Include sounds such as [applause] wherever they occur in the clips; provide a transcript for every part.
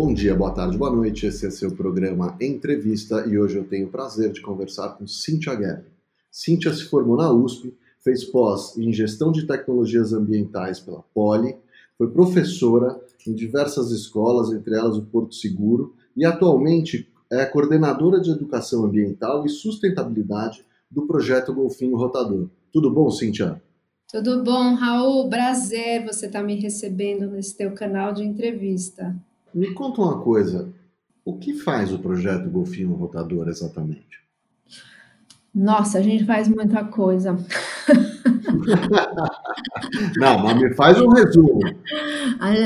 Bom dia, boa tarde, boa noite. Esse é seu programa Entrevista e hoje eu tenho o prazer de conversar com Cíntia Guerra. Cíntia se formou na USP, fez pós em Gestão de Tecnologias Ambientais pela Poli, foi professora em diversas escolas, entre elas o Porto Seguro, e atualmente é coordenadora de Educação Ambiental e Sustentabilidade do projeto Golfinho Rotador. Tudo bom, Cíntia? Tudo bom, Raul? Prazer você estar tá me recebendo nesse teu canal de entrevista. Me conta uma coisa, o que faz o projeto Golfinho Rotador exatamente? Nossa, a gente faz muita coisa. [laughs] Não, mas me faz um resumo.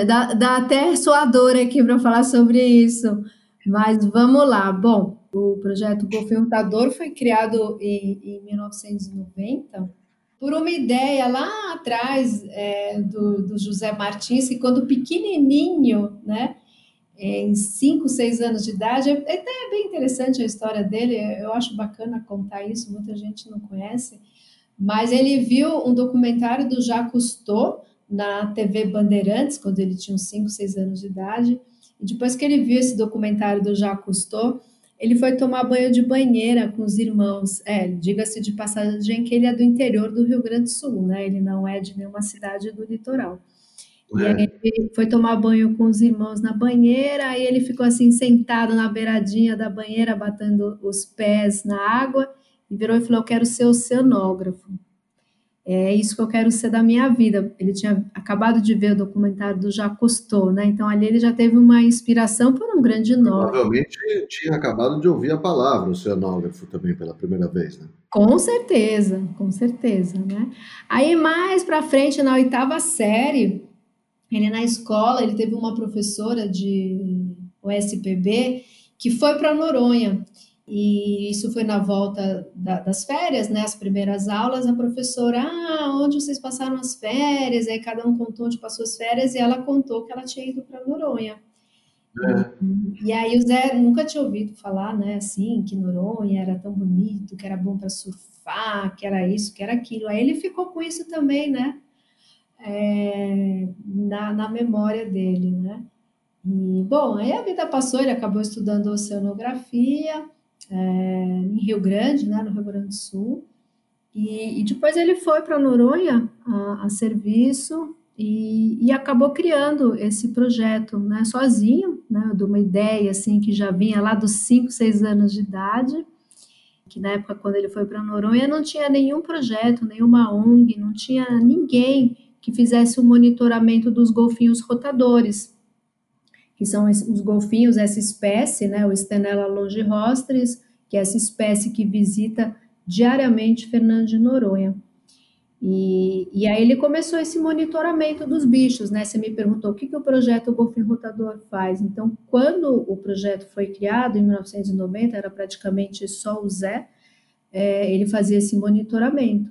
Dá, dá até suador aqui para falar sobre isso. Mas vamos lá. Bom, o projeto Golfinho Rotador foi criado em, em 1990 por uma ideia lá atrás é, do, do, José Martins, que quando pequenininho, né, em 5, 6 anos de idade, é, é até bem interessante a história dele, eu acho bacana contar isso, muita gente não conhece, mas ele viu um documentário do Jacques Cousteau na TV Bandeirantes, quando ele tinha uns 5, 6 anos de idade, e depois que ele viu esse documentário do Jacques Cousteau, ele foi tomar banho de banheira com os irmãos. É, diga-se de passagem que ele é do interior do Rio Grande do Sul, né? Ele não é de nenhuma cidade do litoral. É. E aí ele foi tomar banho com os irmãos na banheira, aí ele ficou assim sentado na beiradinha da banheira, batendo os pés na água, e virou e falou: Eu quero ser oceanógrafo é isso que eu quero ser da minha vida. Ele tinha acabado de ver o documentário do Jacques Cousteau, né? Então ali ele já teve uma inspiração por um grande nome. Provavelmente tinha acabado de ouvir a palavra oceanógrafo também pela primeira vez, né? Com certeza, com certeza, né? Aí mais para frente na oitava série, ele na escola, ele teve uma professora de USPB que foi para Noronha e isso foi na volta da, das férias, né? As primeiras aulas, a professora, ah, onde vocês passaram as férias? Aí cada um contou onde passou as férias e ela contou que ela tinha ido para Noronha. É. E aí o Zé nunca tinha ouvido falar, né, assim, que Noronha era tão bonito, que era bom para surfar, que era isso, que era aquilo. Aí ele ficou com isso também, né, é, na, na memória dele, né. E, bom, aí a vida passou, ele acabou estudando oceanografia, é, em Rio Grande, né, no Rio Grande do Sul. E, e depois ele foi para Noronha a, a serviço e, e, acabou criando esse projeto, né, sozinho, né, de uma ideia assim que já vinha lá dos 5, 6 anos de idade, que na época quando ele foi para Noronha não tinha nenhum projeto, nenhuma ONG, não tinha ninguém que fizesse o monitoramento dos golfinhos rotadores que são os golfinhos, essa espécie, né, o Stenella longirostris, que é essa espécie que visita diariamente Fernando de Noronha. E, e aí ele começou esse monitoramento dos bichos, né? Você me perguntou o que, que o projeto Golfinho Rotador faz. Então, quando o projeto foi criado, em 1990, era praticamente só o Zé, é, ele fazia esse monitoramento,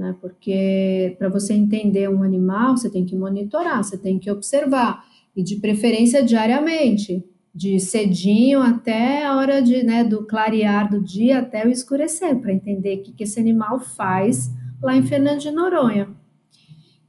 né? Porque para você entender um animal, você tem que monitorar, você tem que observar e de preferência diariamente, de cedinho até a hora de, né, do clarear do dia até o escurecer, para entender o que, que esse animal faz lá em Fernando de Noronha.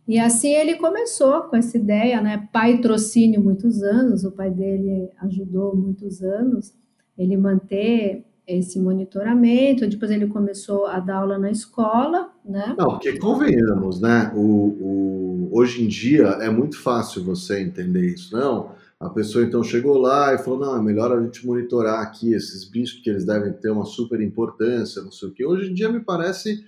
E assim ele começou com essa ideia, né? Pai trocínio muitos anos, o pai dele ajudou muitos anos ele manter esse monitoramento, depois ele começou a dar aula na escola, né? Não, porque convenhamos, né? O, o, hoje em dia é muito fácil você entender isso, não? A pessoa então chegou lá e falou, não, é melhor a gente monitorar aqui esses bichos, que eles devem ter uma super importância, não sei o que. Hoje em dia me parece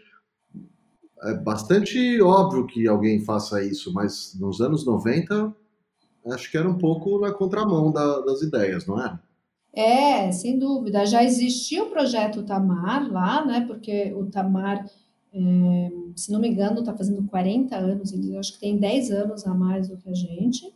é bastante óbvio que alguém faça isso, mas nos anos 90 acho que era um pouco na contramão da, das ideias, não é? É, sem dúvida. Já existia o projeto Tamar lá, né? Porque o Tamar, é, se não me engano, está fazendo 40 anos, ele acho que tem 10 anos a mais do que a gente.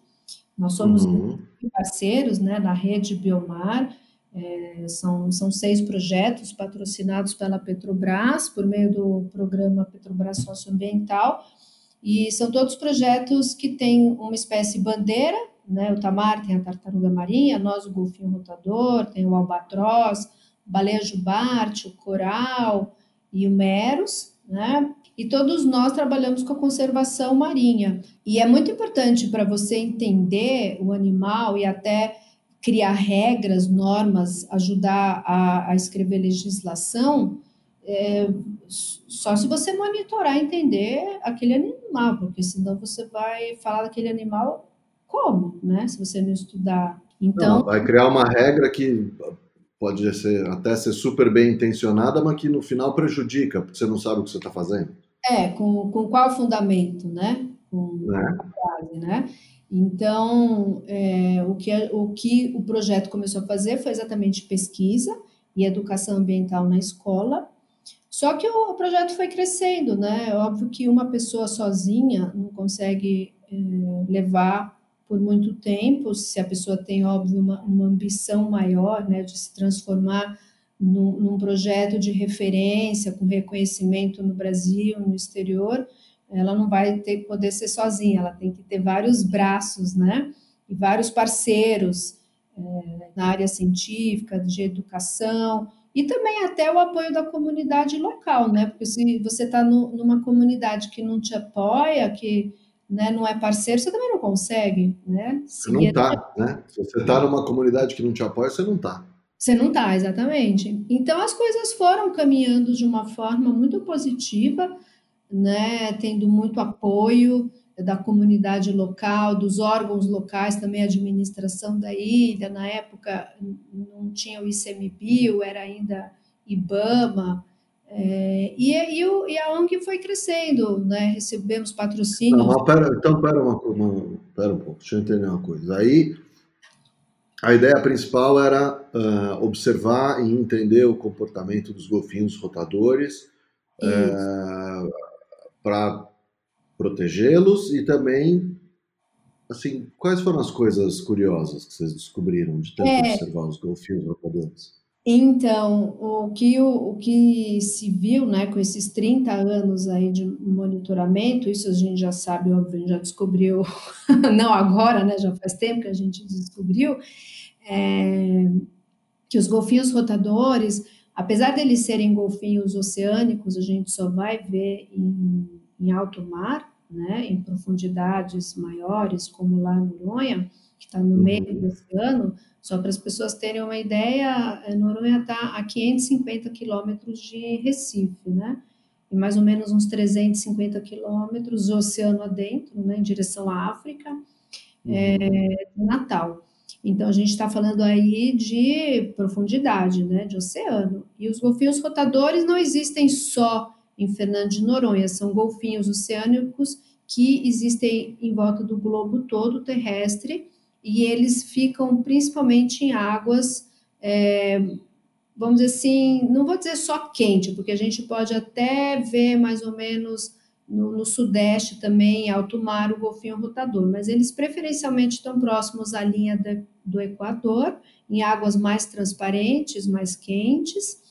Nós somos uhum. parceiros né, na rede Biomar. É, são, são seis projetos patrocinados pela Petrobras, por meio do programa Petrobras Socioambiental, e são todos projetos que têm uma espécie bandeira, né? O tamar tem a tartaruga marinha, nós o golfinho rotador, tem o albatroz, baleia jubarte, o coral e o meros, né? E todos nós trabalhamos com a conservação marinha. E é muito importante para você entender o animal e até criar regras, normas, ajudar a, a escrever legislação, é, só se você monitorar entender aquele animal, porque senão você vai falar daquele animal como, né? Se você não estudar. Então, não, vai criar uma regra que pode ser, até ser super bem intencionada, mas que no final prejudica, porque você não sabe o que você está fazendo. É, com, com qual fundamento, né? Com é. a base, né? Então, é, o, que, o que o projeto começou a fazer foi exatamente pesquisa e educação ambiental na escola. Só que o, o projeto foi crescendo, né? É óbvio que uma pessoa sozinha não consegue é, levar por muito tempo, se a pessoa tem, óbvio, uma, uma ambição maior, né, de se transformar num, num projeto de referência, com reconhecimento no Brasil, no exterior, ela não vai ter poder ser sozinha, ela tem que ter vários braços, né? E vários parceiros é, na área científica, de educação, e também até o apoio da comunidade local, né? Porque se você está numa comunidade que não te apoia, que né, não é parceiro, você também não consegue, né? Você não está, né? Se você está numa comunidade que não te apoia, você não está. Você não está, exatamente. Então as coisas foram caminhando de uma forma muito positiva né, tendo muito apoio da comunidade local, dos órgãos locais, também a administração da ilha. Na época não tinha o ICMBio, era ainda IBAMA. É, e, e, o, e, a ONG foi crescendo, né? recebemos patrocínios. Não, pera, então, pera, uma, uma, pera um pouco, deixa eu entender uma coisa. Aí, a ideia principal era uh, observar e entender o comportamento dos golfinhos rotadores, uh, para protegê-los e também assim quais foram as coisas curiosas que vocês descobriram de tanto é, observar os golfinhos roubadores? Então, o que, o, o que se viu né, com esses 30 anos aí de monitoramento, isso a gente já sabe, óbvio, já descobriu, [laughs] não agora, né, já faz tempo que a gente descobriu, é, que os golfinhos rotadores, apesar deles serem golfinhos oceânicos, a gente só vai ver em em alto mar, né, em profundidades maiores, como lá no Noronha, que está no uhum. meio do oceano, só para as pessoas terem uma ideia, eh, Noronha está a 550 quilômetros de Recife, né? E mais ou menos uns 350 quilômetros oceano adentro, né, em direção à África, uhum. é, Natal. Então, a gente está falando aí de profundidade, né, de oceano. E os golfinhos rotadores não existem só em Fernando de Noronha. São golfinhos oceânicos que existem em volta do globo todo terrestre e eles ficam principalmente em águas, é, vamos dizer assim, não vou dizer só quente, porque a gente pode até ver mais ou menos no, no sudeste também, alto mar, o golfinho rotador, mas eles preferencialmente estão próximos à linha de, do Equador, em águas mais transparentes, mais quentes,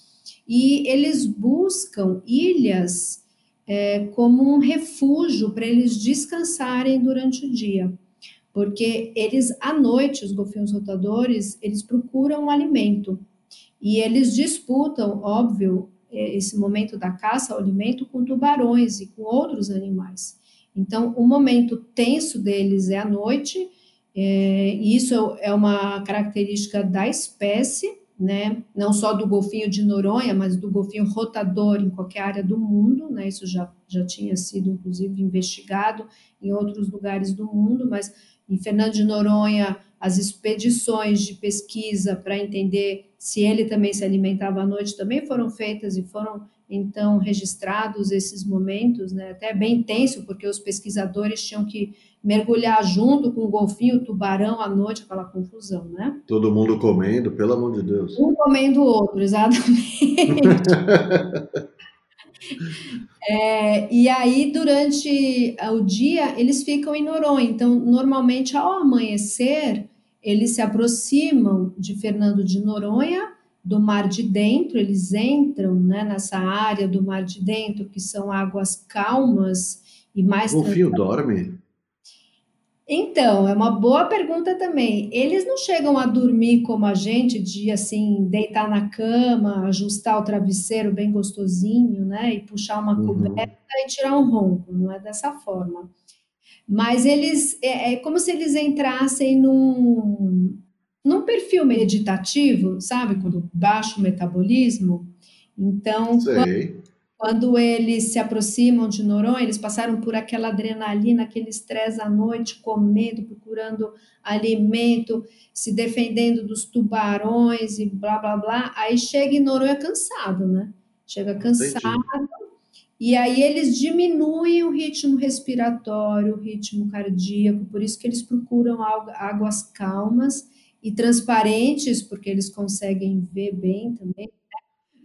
e eles buscam ilhas é, como um refúgio para eles descansarem durante o dia, porque eles à noite, os golfinhos rotadores, eles procuram alimento e eles disputam, óbvio, é, esse momento da caça ao alimento com tubarões e com outros animais. Então, o momento tenso deles é à noite, é, e isso é uma característica da espécie, né? Não só do golfinho de Noronha, mas do golfinho rotador em qualquer área do mundo, né? Isso já, já tinha sido, inclusive, investigado em outros lugares do mundo, mas em Fernando de Noronha, as expedições de pesquisa para entender se ele também se alimentava à noite também foram feitas e foram então registrados esses momentos, né? Até bem tenso, porque os pesquisadores tinham que mergulhar junto com o golfinho, o tubarão à noite, aquela confusão, né? Todo mundo comendo, pelo amor de Deus. Um comendo o outro, exatamente. [laughs] é, e aí, durante o dia, eles ficam em Noronha. Então, normalmente, ao amanhecer, eles se aproximam de Fernando de Noronha, do Mar de Dentro, eles entram né, nessa área do Mar de Dentro, que são águas calmas e mais... O golfinho dorme? Então, é uma boa pergunta também. Eles não chegam a dormir como a gente, de assim, deitar na cama, ajustar o travesseiro bem gostosinho, né? E puxar uma uhum. coberta e tirar um ronco. Não é dessa forma. Mas eles é, é como se eles entrassem num, num perfil meditativo, sabe? Quando baixo metabolismo. Então, quando, quando, eles se aproximam de Noronha, eles passaram por aquela adrenalina, aquele estresse à noite, comendo, procurando alimento, se defendendo dos tubarões e blá blá blá. Aí chega em Noronha cansado, né? Chega cansado. Entendi. E aí eles diminuem o ritmo respiratório, o ritmo cardíaco, por isso que eles procuram águas calmas e transparentes, porque eles conseguem ver bem também.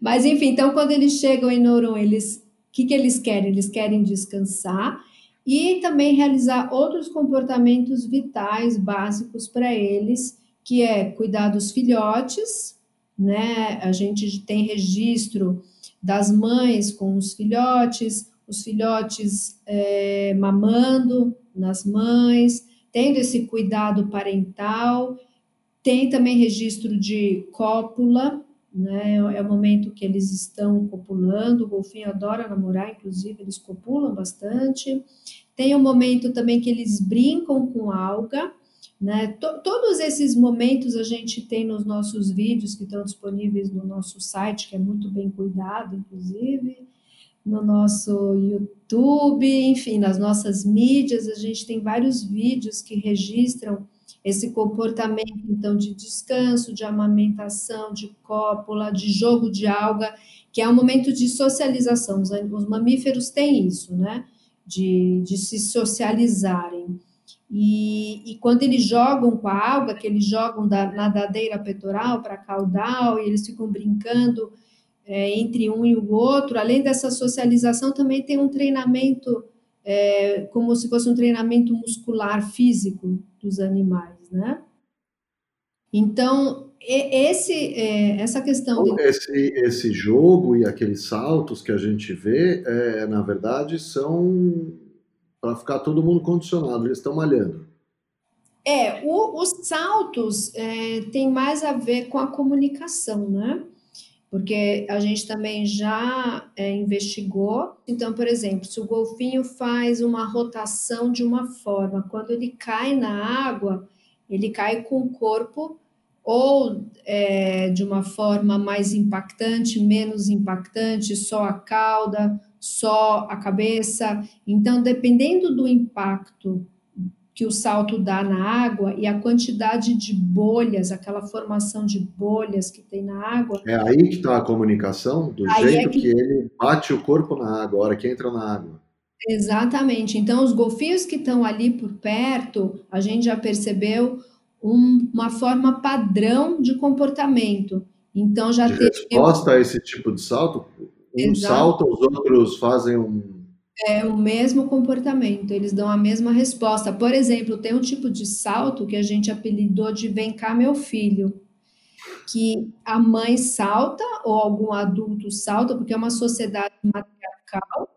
Mas, enfim, então, quando eles chegam em Noronha, eles, o que, que eles querem? Eles querem descansar e também realizar outros comportamentos vitais básicos para eles, que é cuidar dos filhotes, né? A gente tem registro das mães com os filhotes, os filhotes é, mamando nas mães, tendo esse cuidado parental tem também registro de cópula, né? É o momento que eles estão copulando. O golfinho adora namorar, inclusive eles copulam bastante. Tem o um momento também que eles brincam com alga, né? Todos esses momentos a gente tem nos nossos vídeos que estão disponíveis no nosso site, que é muito bem cuidado, inclusive, no nosso YouTube, enfim, nas nossas mídias, a gente tem vários vídeos que registram esse comportamento, então, de descanso, de amamentação, de cópula, de jogo de alga, que é um momento de socialização. Os, os mamíferos têm isso, né? De, de se socializarem. E, e, quando eles jogam com a alga, que eles jogam da nadadeira petoral para caudal, e eles ficam brincando é, entre um e o outro, além dessa socialização, também tem um treinamento é, como se fosse um treinamento muscular físico dos animais, né? Então, esse, é, essa questão... Então, esse, esse jogo e aqueles saltos que a gente vê, é, na verdade, são para ficar todo mundo condicionado, eles estão malhando. É, o, os saltos é, tem mais a ver com a comunicação, né? Porque a gente também já é, investigou. Então, por exemplo, se o golfinho faz uma rotação de uma forma, quando ele cai na água, ele cai com o corpo ou é, de uma forma mais impactante, menos impactante, só a cauda, só a cabeça. Então, dependendo do impacto que o salto dá na água e a quantidade de bolhas, aquela formação de bolhas que tem na água. É aí que está a comunicação, do aí jeito é que... que... ele bate o corpo na água, a hora que entra na água. Exatamente. Então, os golfinhos que estão ali por perto, a gente já percebeu um, uma forma padrão de comportamento. Então, já de teve. Resposta a esse tipo de salto? Um Exato. salta, os outros fazem um é o mesmo comportamento, eles dão a mesma resposta. Por exemplo, tem um tipo de salto que a gente apelidou de vem cá, meu filho, que a mãe salta ou algum adulto salta, porque é uma sociedade matriarcal.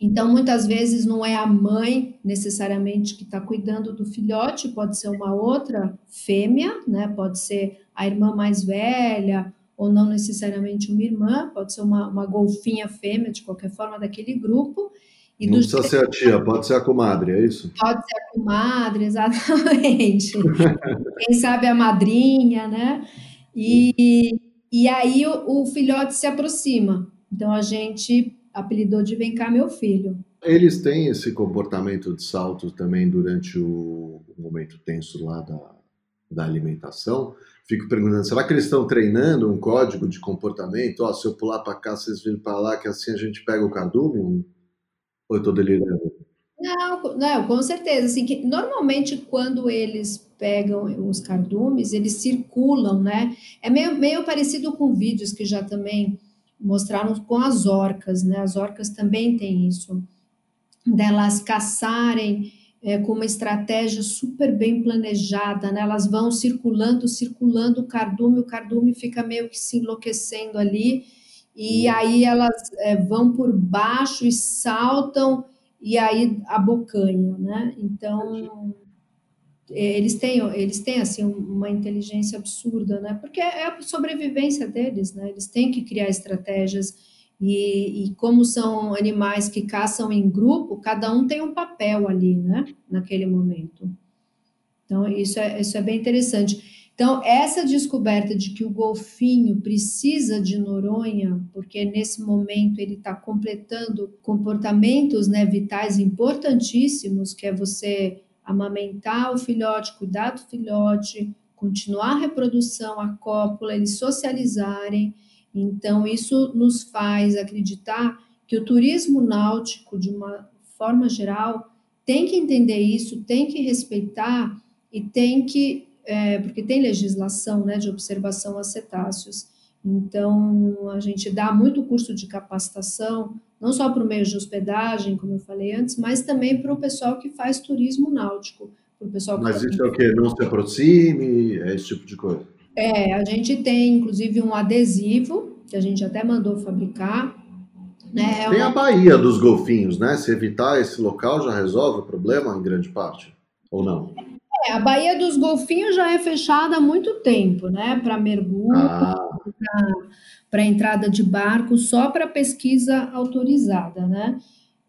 Então, muitas vezes não é a mãe necessariamente que está cuidando do filhote, pode ser uma outra fêmea, né? Pode ser a irmã mais velha ou não necessariamente uma irmã, pode ser uma, uma golfinha fêmea, de qualquer forma, daquele grupo. E não precisa ser a tia, pode ser a comadre, é isso? Pode ser a comadre, [laughs] exatamente. Quem sabe a madrinha, né? E, e aí o, o filhote se aproxima. Então a gente apelidou de Vem cá, meu filho. Eles têm esse comportamento de salto também durante o, o momento tenso lá da, da alimentação fico perguntando, será que eles estão treinando um código de comportamento? Ó, se eu pular para cá, vocês virem para lá, que assim a gente pega o cardume? Ou eu estou delirando? Não, não, com certeza. Assim, que normalmente quando eles pegam os cardumes, eles circulam, né? É meio, meio parecido com vídeos que já também mostraram com as orcas, né? As orcas também têm isso, delas caçarem é, com uma estratégia super bem planejada, né? Elas vão circulando, circulando o cardume, o cardume fica meio que se enlouquecendo ali, e aí elas é, vão por baixo e saltam, e aí abocanham, né? Então, é, eles têm, eles têm assim uma inteligência absurda, né? Porque é a sobrevivência deles, né? Eles têm que criar estratégias e, e, como são animais que caçam em grupo, cada um tem um papel ali, né? Naquele momento. Então, isso é, isso é bem interessante. Então, essa descoberta de que o golfinho precisa de Noronha, porque nesse momento ele está completando comportamentos né, vitais importantíssimos, que é você amamentar o filhote, cuidar do filhote, continuar a reprodução, a cópula, eles socializarem. Então, isso nos faz acreditar que o turismo náutico, de uma forma geral, tem que entender isso, tem que respeitar e tem que é, porque tem legislação né, de observação a cetáceos. Então, a gente dá muito curso de capacitação, não só para o meio de hospedagem, como eu falei antes, mas também para o pessoal que faz turismo náutico. Pro pessoal mas isso é o quê? Não se aproxime? É esse tipo de coisa? É, a gente tem, inclusive, um adesivo, que a gente até mandou fabricar. Né? É tem uma... a Baía dos Golfinhos, né? Se evitar esse local já resolve o problema em grande parte, ou não? É, a Baía dos Golfinhos já é fechada há muito tempo, né? Para mergulho, ah. para entrada de barco, só para pesquisa autorizada, né?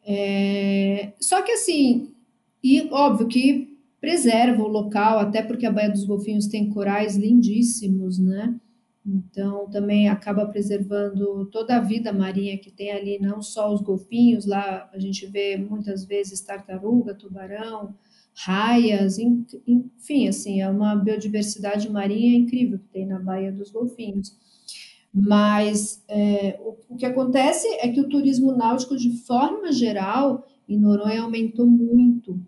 É, só que assim, e óbvio que preserva o local, até porque a Baía dos Golfinhos tem corais lindíssimos, né? Então também acaba preservando toda a vida marinha que tem ali, não só os golfinhos, lá a gente vê muitas vezes tartaruga, tubarão, raias, enfim, assim, é uma biodiversidade marinha incrível que tem na Baía dos Golfinhos. Mas é, o, o, que acontece é que o turismo náutico, de forma geral, em Noronha aumentou muito.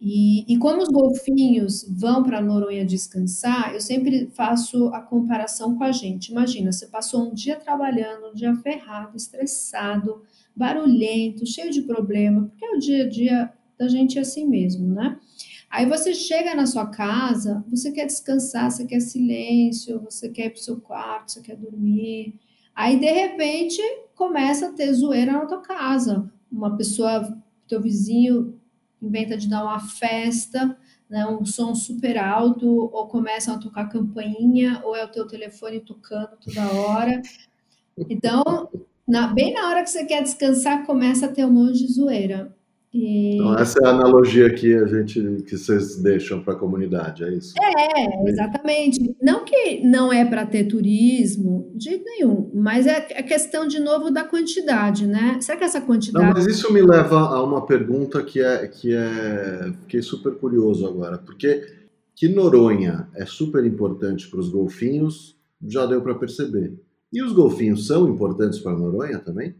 E, e como os golfinhos vão para Noronha descansar, eu sempre faço a comparação com a gente. Imagina, você passou um dia trabalhando, um dia ferrado, estressado, barulhento, cheio de problema, porque é o dia a dia da gente é assim mesmo, né? Aí você chega na sua casa, você quer descansar, você quer silêncio, você quer ir para o seu quarto, você quer dormir. Aí, de repente, começa a ter zoeira na tua casa. Uma pessoa, teu vizinho, inventa de dar uma festa, né, um som super alto, ou começam a tocar campainha, ou é o teu telefone tocando toda hora. Então, na, bem na hora que você quer descansar, começa a ter um monte de zoeira. E... Então, essa é a analogia que a gente que vocês deixam para a comunidade, é isso? É, exatamente. Não que não é para ter turismo, de nenhum, mas é a questão de novo da quantidade, né? Será que essa quantidade. Não, mas isso me leva a uma pergunta que é que é fiquei super curioso agora, porque que Noronha é super importante para os golfinhos, já deu para perceber. E os golfinhos são importantes para Noronha também?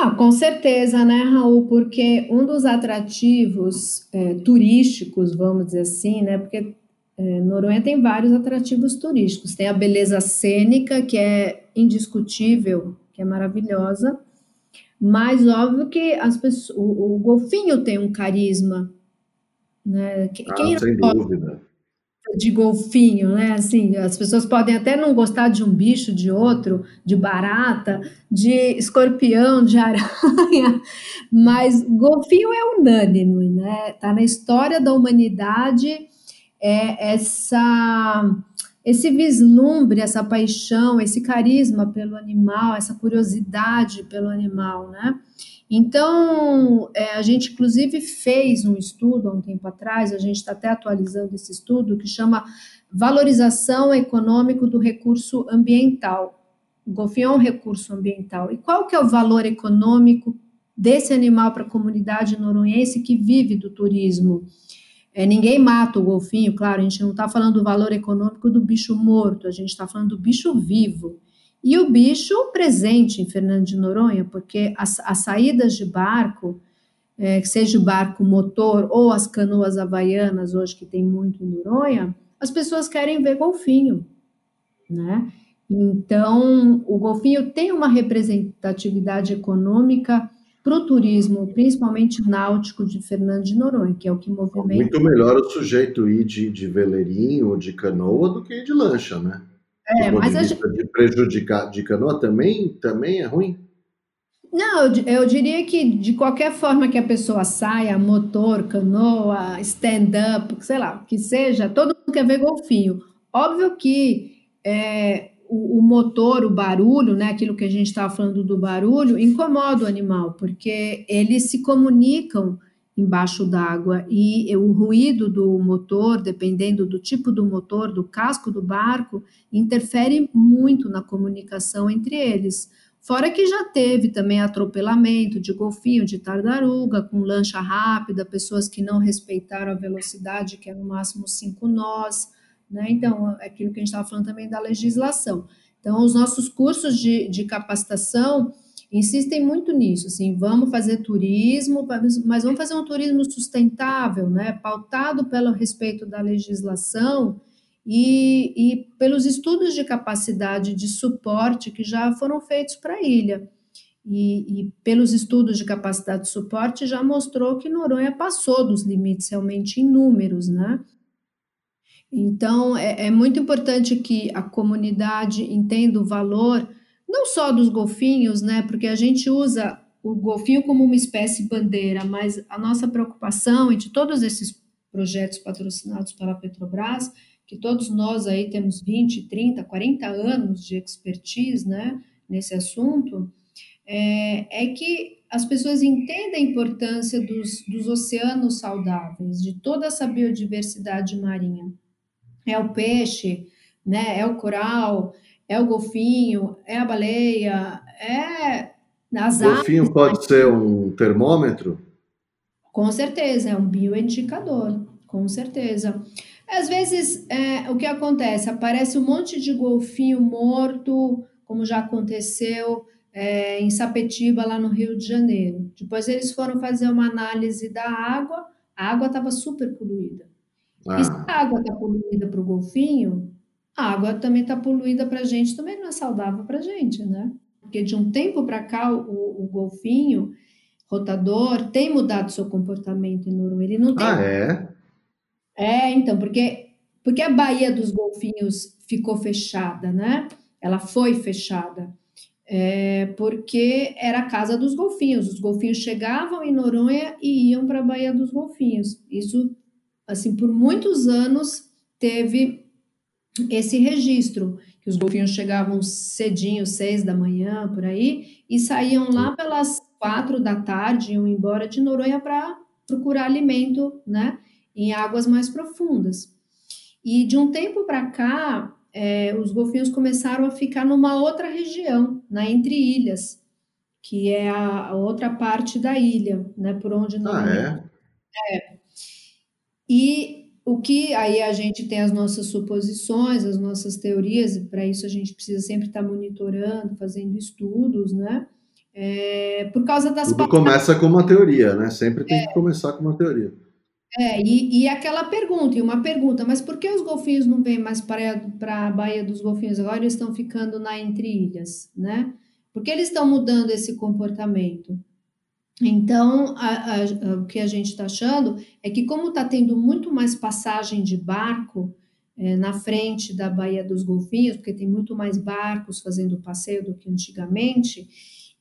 Ah, com certeza, né, Raul? Porque um dos atrativos é, turísticos, vamos dizer assim, né? Porque é, Noronha tem vários atrativos turísticos. Tem a beleza cênica, que é indiscutível, que é maravilhosa. Mas óbvio que as pessoas, o, o golfinho tem um carisma, né? Ah, Quem sem dúvida de golfinho, né? Assim, as pessoas podem até não gostar de um bicho, de outro, de barata, de escorpião, de [laughs] aranha, mas golfinho é unânime, né? Tá na história da humanidade é essa esse vislumbre, essa paixão, esse carisma pelo animal, essa curiosidade pelo animal, né? Então, é, a gente inclusive fez um estudo há um tempo atrás, a gente está até atualizando esse estudo, que chama Valorização Econômico do Recurso Ambiental. O golfinho é um recurso ambiental. E qual que é o valor econômico desse animal para a comunidade noronhense que vive do turismo? É, ninguém mata o golfinho, claro, a gente não está falando do valor econômico do bicho morto, a gente está falando do bicho vivo. E o bicho presente em Fernando de Noronha, porque as, as saídas de barco, é, seja o barco motor ou as canoas havaianas, hoje que tem muito em Noronha, as pessoas querem ver golfinho, né? Então, o golfinho tem uma representatividade econômica para o turismo, principalmente náutico de Fernando de Noronha, que é o que movimenta. Muito melhor o sujeito ir de, de veleirinho ou de canoa do que ir de lancha, né? É, mas a gente... de prejudicar de canoa também, também é ruim? Não, eu, eu diria que de qualquer forma que a pessoa saia, motor, canoa, stand-up, sei lá, que seja, todo mundo quer ver golfinho. Óbvio que é, o, o, motor, o barulho, né, aquilo que a gente estava falando do barulho, incomoda o animal, porque eles se comunicam embaixo d'água e o ruído do motor, dependendo do tipo do motor, do casco do barco, interfere muito na comunicação entre eles. Fora que já teve também atropelamento de golfinho, de tartaruga, com lancha rápida, pessoas que não respeitaram a velocidade, que é no máximo 5 nós, né? Então, é aquilo que a gente estava falando também da legislação. Então, os nossos cursos de, de capacitação insistem muito nisso, assim, vamos fazer turismo, mas vamos fazer um turismo sustentável, né, pautado pelo respeito da legislação e, e pelos estudos de capacidade de suporte que já foram feitos para a ilha. E, e, pelos estudos de capacidade de suporte já mostrou que Noronha passou dos limites realmente em números, né? Então, é, é muito importante que a comunidade entenda o valor não só dos golfinhos, né? Porque a gente usa o golfinho como uma espécie bandeira, mas a nossa preocupação e de todos esses projetos patrocinados pela Petrobras, que todos nós aí temos 20, 30, 40 anos de expertise, né, nesse assunto, é, é que as pessoas entendem a importância dos, dos oceanos saudáveis, de toda essa biodiversidade marinha. É o peixe, né, é o coral, é o golfinho, é a baleia, é nas O golfinho aves, pode ser um termômetro? Com certeza, é um bioindicador, com certeza. Às vezes, é, o que acontece? Aparece um monte de golfinho morto, como já aconteceu é, em Sapetiba, lá no Rio de Janeiro. Depois eles foram fazer uma análise da água, a água estava super poluída. Ah. E se a água está poluída para o golfinho, a água também está poluída para a gente, também não é saudável para a gente, né? Porque de um tempo para cá, o, o, golfinho rotador tem mudado seu comportamento em Noronha. Ele não tem. Ah, é? É, então, porque, porque a Baía dos Golfinhos ficou fechada, né? Ela foi fechada. É, porque era a casa dos golfinhos. Os golfinhos chegavam em Noronha e iam para a Baía dos Golfinhos. Isso, assim, por muitos anos teve esse registro, que os golfinhos chegavam cedinho, seis da manhã, por aí, e saíam lá pelas quatro da tarde, iam embora de Noronha para procurar alimento, né, em águas mais profundas. E de um tempo para cá, é, os golfinhos começaram a ficar numa outra região, na Entre Ilhas, que é a, a outra parte da ilha, né, por onde Noronha... Ah, é? É. E o que aí a gente tem as nossas suposições, as nossas teorias, e para isso a gente precisa sempre estar tá monitorando, fazendo estudos, né? É, por causa das. Tudo começa com uma teoria, né? Sempre tem é, que começar com uma teoria. É, e, e aquela pergunta, e uma pergunta, mas por que os golfinhos não vêm mais para a Baía dos Golfinhos agora eles estão ficando na Entre Ilhas, né? Por que eles estão mudando esse comportamento? Então, a, a, o que a gente está achando é que, como está tendo muito mais passagem de barco é, na frente da Baía dos Golfinhos, porque tem muito mais barcos fazendo passeio do que antigamente,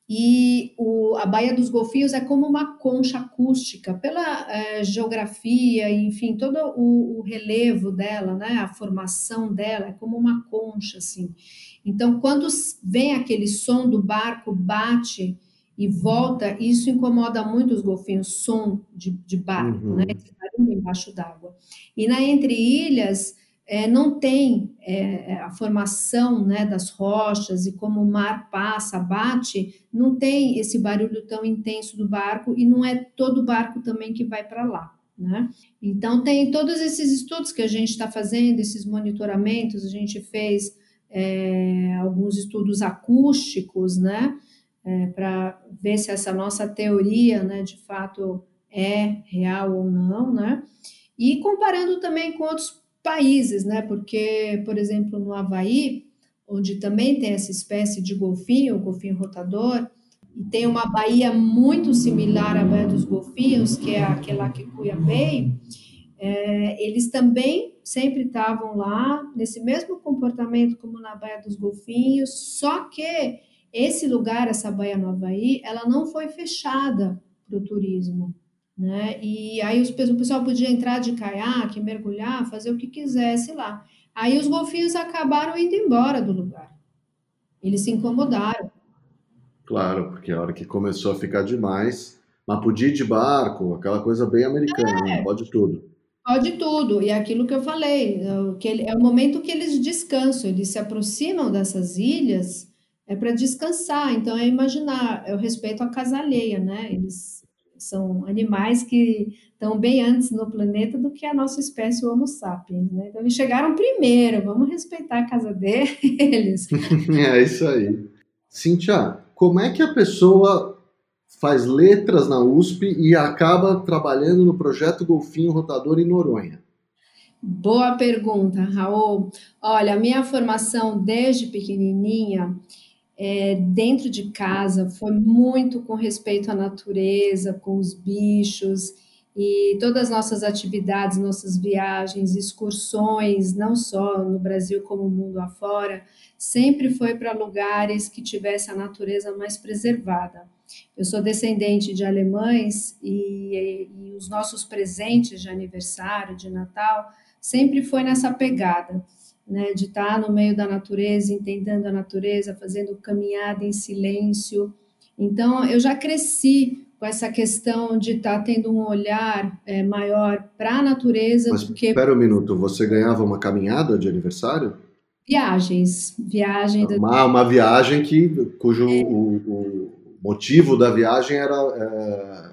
e o, a Baía dos Golfinhos é como uma concha acústica, pela é, geografia, enfim, todo o, o, relevo dela, né, a formação dela, é como uma concha, assim. Então, quando vem aquele som do barco, bate e volta, isso incomoda muito os golfinhos, som de, de barco, uhum. né? Esse barulho embaixo d'água. E na Entre Ilhas, é, não tem é, a formação né, das rochas e como o mar passa, bate, não tem esse barulho tão intenso do barco e não é todo barco também que vai para lá. Né? Então, tem todos esses estudos que a gente está fazendo, esses monitoramentos, a gente fez é, alguns estudos acústicos, né? É, para ver se essa nossa teoria, né, de fato é real ou não, né? E comparando também com outros países, né? Porque, por exemplo, no Havaí, onde também tem essa espécie de golfinho, o golfinho rotador, e tem uma baía muito similar à Baía dos Golfinhos, que é aquela que Cuia Bay, é, eles também sempre estavam lá, nesse mesmo comportamento como na Baía dos Golfinhos, só que esse lugar, essa Baía no Havaí, ela não foi fechada para o turismo. Né? E aí os, o pessoal podia entrar de caiaque, mergulhar, fazer o que quisesse lá. Aí os golfinhos acabaram indo embora do lugar. Eles se incomodaram. Claro, porque a hora que começou a ficar demais, Mas podia ir de barco, aquela coisa bem americana, né? é. pode tudo. Pode tudo, e é aquilo que eu falei, que é o momento que eles descansam, eles se aproximam dessas ilhas é para descansar, então é imaginar, é o respeito à casa alheia, né? Eles são animais que estão bem antes no planeta do que a nossa espécie, o Homo sapiens, né? Então eles chegaram primeiro, vamos respeitar a casa deles. [laughs] é isso aí. Cíntia, como é que a pessoa faz letras na USP e acaba trabalhando no projeto Golfinho Rotador em Noronha? Boa pergunta, Raul. Olha, a minha formação desde pequenininha, é, dentro de casa, foi muito com respeito à natureza, com os bichos e todas as nossas atividades, nossas viagens, excursões, não só no Brasil como no mundo afora, sempre foi para lugares que tivesse a natureza mais preservada. Eu sou descendente de alemães e, e, os nossos presentes de aniversário, de Natal, sempre foi nessa pegada, né, de estar no meio da natureza, entendendo a natureza, fazendo caminhada em silêncio. Então, eu já cresci com essa questão de estar tendo um olhar é, maior para a natureza. Mas porque... espera um minuto, você ganhava uma caminhada de aniversário? Viagens, viagem. Uma, uma viagem que, cujo é. o, o motivo da viagem era é,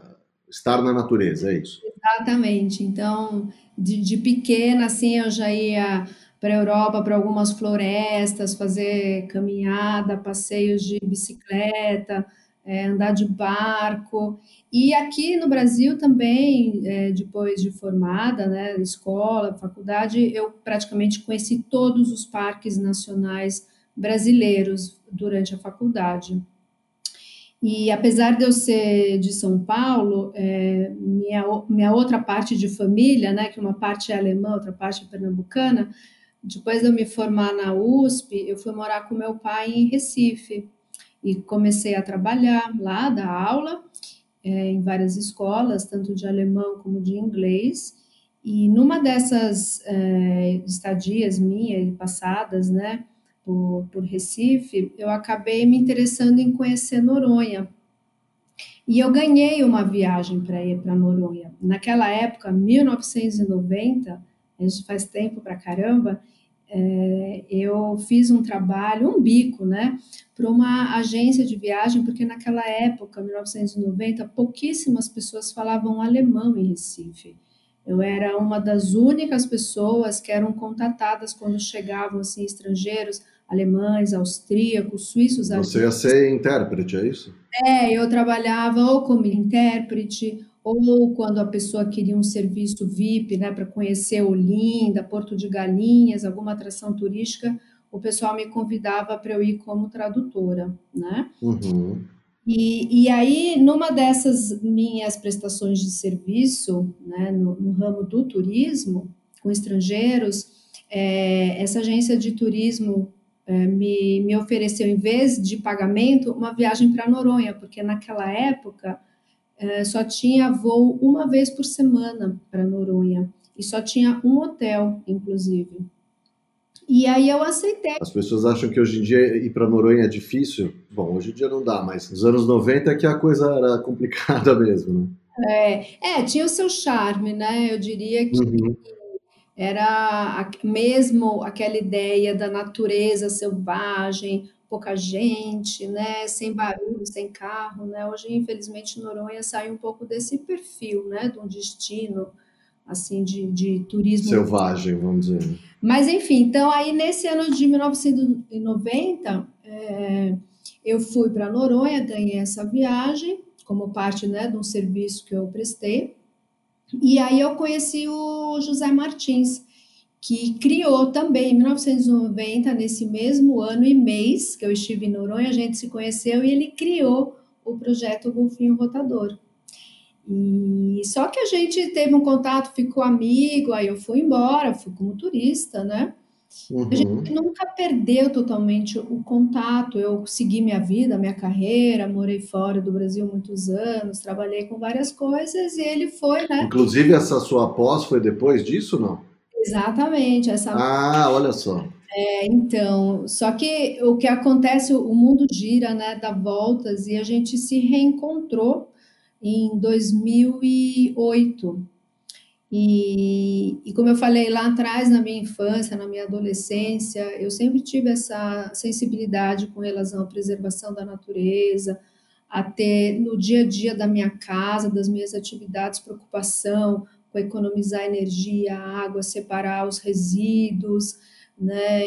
estar na natureza, é isso? Exatamente. Então, de, de pequena, assim, eu já ia para a Europa, para algumas florestas, fazer caminhada, passeios de bicicleta, é, andar de barco. E aqui no Brasil também, é, depois de formada, né, escola, faculdade, eu praticamente conheci todos os parques nacionais brasileiros durante a faculdade. E apesar de eu ser de São Paulo, é, minha, minha outra parte de família, né, que uma parte é alemã, outra parte é pernambucana, depois de eu me formar na USP, eu fui morar com meu pai em Recife e comecei a trabalhar lá, dar aula é, em várias escolas, tanto de alemão como de inglês. E numa dessas é, estadias minhas passadas, né, por, por Recife, eu acabei me interessando em conhecer Noronha. E eu ganhei uma viagem para ir para Noronha. Naquela época, 1990, isso faz tempo para caramba, é, eu fiz um trabalho, um bico, né, para uma agência de viagem, porque naquela época, 1990, pouquíssimas pessoas falavam alemão em Recife. Eu era uma das únicas pessoas que eram contatadas quando chegavam assim estrangeiros alemães, austríacos, suíços. Você ia ser intérprete, é isso? É, eu trabalhava ou como intérprete, ou quando a pessoa queria um serviço VIP, né, para conhecer Olinda, Porto de Galinhas, alguma atração turística, o pessoal me convidava para eu ir como tradutora, né? Uhum. E, e aí, numa dessas minhas prestações de serviço, né, no, no ramo do turismo, com estrangeiros, é, essa agência de turismo é, me, me ofereceu, em vez de pagamento, uma viagem para Noronha, porque naquela época é, só tinha voo uma vez por semana para Noronha, e só tinha um hotel, inclusive. E aí eu aceitei. As pessoas acham que hoje em dia ir para Noronha é difícil. Bom, hoje em dia não dá, mas nos anos 90 é que a coisa era [laughs] complicada mesmo, né? É, é tinha o seu charme, né? Eu diria que uhum era mesmo aquela ideia da natureza selvagem, pouca gente, né, sem barulho, sem carro, né? Hoje, infelizmente, Noronha sai um pouco desse perfil, né, de um destino assim de, de turismo selvagem, vamos dizer. Mas enfim, então aí nesse ano de 1990, é, eu fui para Noronha, ganhei essa viagem como parte, né, de um serviço que eu prestei. E aí eu conheci o José Martins, que criou também em 1990, nesse mesmo ano e mês que eu estive em Noronha, a gente se conheceu e ele criou o projeto Golfinho Rotador. E só que a gente teve um contato, ficou amigo, aí eu fui embora, fui como turista, né? Uhum. A gente nunca perdeu totalmente o contato. Eu segui minha vida, minha carreira, morei fora do Brasil muitos anos, trabalhei com várias coisas e ele foi, né? Inclusive, essa sua pós foi depois disso, não? Exatamente. Essa... Ah, olha só. É, então, só que o que acontece, o mundo gira, né, dá voltas e a gente se reencontrou em 2008. E, e, como eu falei lá atrás, na minha infância, na minha adolescência, eu sempre tive essa sensibilidade com relação à preservação da natureza, até no dia a dia da minha casa, das minhas atividades, preocupação com economizar energia, água, separar os resíduos, né?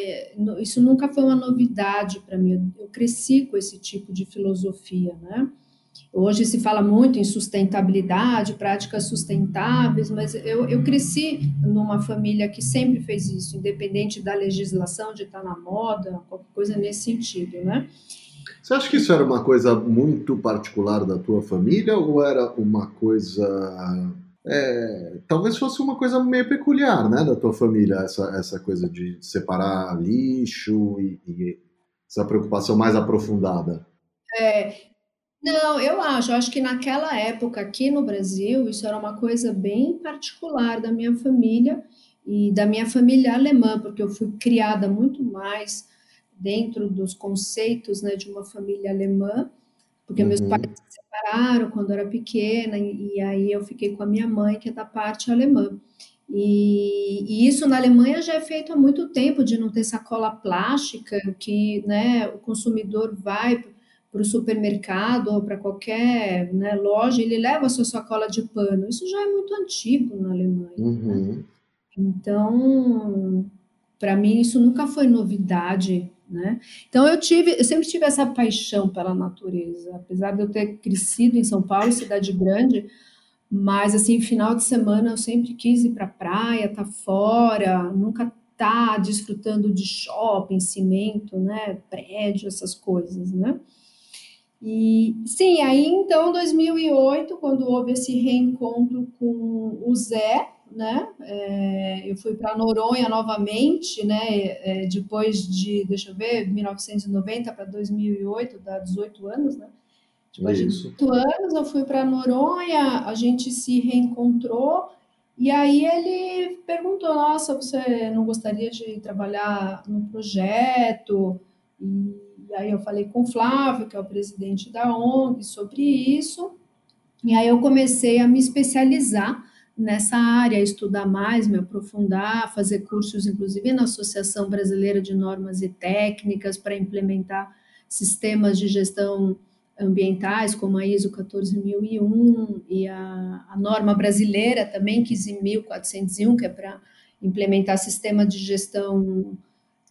Isso nunca foi uma novidade para mim. Eu cresci com esse tipo de filosofia, né? Hoje se fala muito em sustentabilidade, práticas sustentáveis, mas eu, eu cresci numa família que sempre fez isso, independente da legislação, de estar na moda, qualquer coisa nesse sentido, né? Você acha que isso era uma coisa muito particular da tua família ou era uma coisa. É, talvez fosse uma coisa meio peculiar, né, da tua família, essa, essa coisa de separar lixo e, e essa preocupação mais aprofundada? É, não, eu acho. Eu acho que naquela época aqui no Brasil, isso era uma coisa bem particular da minha família e da minha família alemã, porque eu fui criada muito mais dentro dos conceitos né, de uma família alemã, porque uhum. meus pais se separaram quando era pequena, e, e, aí eu fiquei com a minha mãe, que é da parte alemã. E, e, isso na Alemanha já é feito há muito tempo, de não ter sacola plástica, que né, o consumidor vai para o supermercado ou para qualquer né, loja, ele leva a sua sacola de pano. Isso já é muito antigo na Alemanha. Né? Uhum. Né? Então, para mim, isso nunca foi novidade. Né? Então, eu tive, eu sempre tive essa paixão pela natureza, apesar de eu ter crescido em São Paulo, cidade grande, mas assim, final de semana eu sempre quis ir para a praia, estar tá fora, nunca tá desfrutando de shopping, cimento, né, prédio, essas coisas, né? E sim, aí então, 2008, quando houve esse reencontro com o Zé, né? É, eu fui para Noronha novamente, né? É, depois de, deixa eu ver, 1990 para 2008, dá 18 anos, né? Depois Isso. de 18 anos, eu fui para Noronha, a gente se reencontrou. E aí ele perguntou: Nossa, você não gostaria de trabalhar no projeto? E e aí eu falei com o Flávio, que é o presidente da ONG, sobre isso. E aí eu comecei a me especializar nessa área, estudar mais, me aprofundar, fazer cursos, inclusive na Associação Brasileira de Normas e Técnicas, para implementar sistemas de gestão ambientais, como a ISO 14001 e a, a norma brasileira também, 15.401, que é para implementar sistema de gestão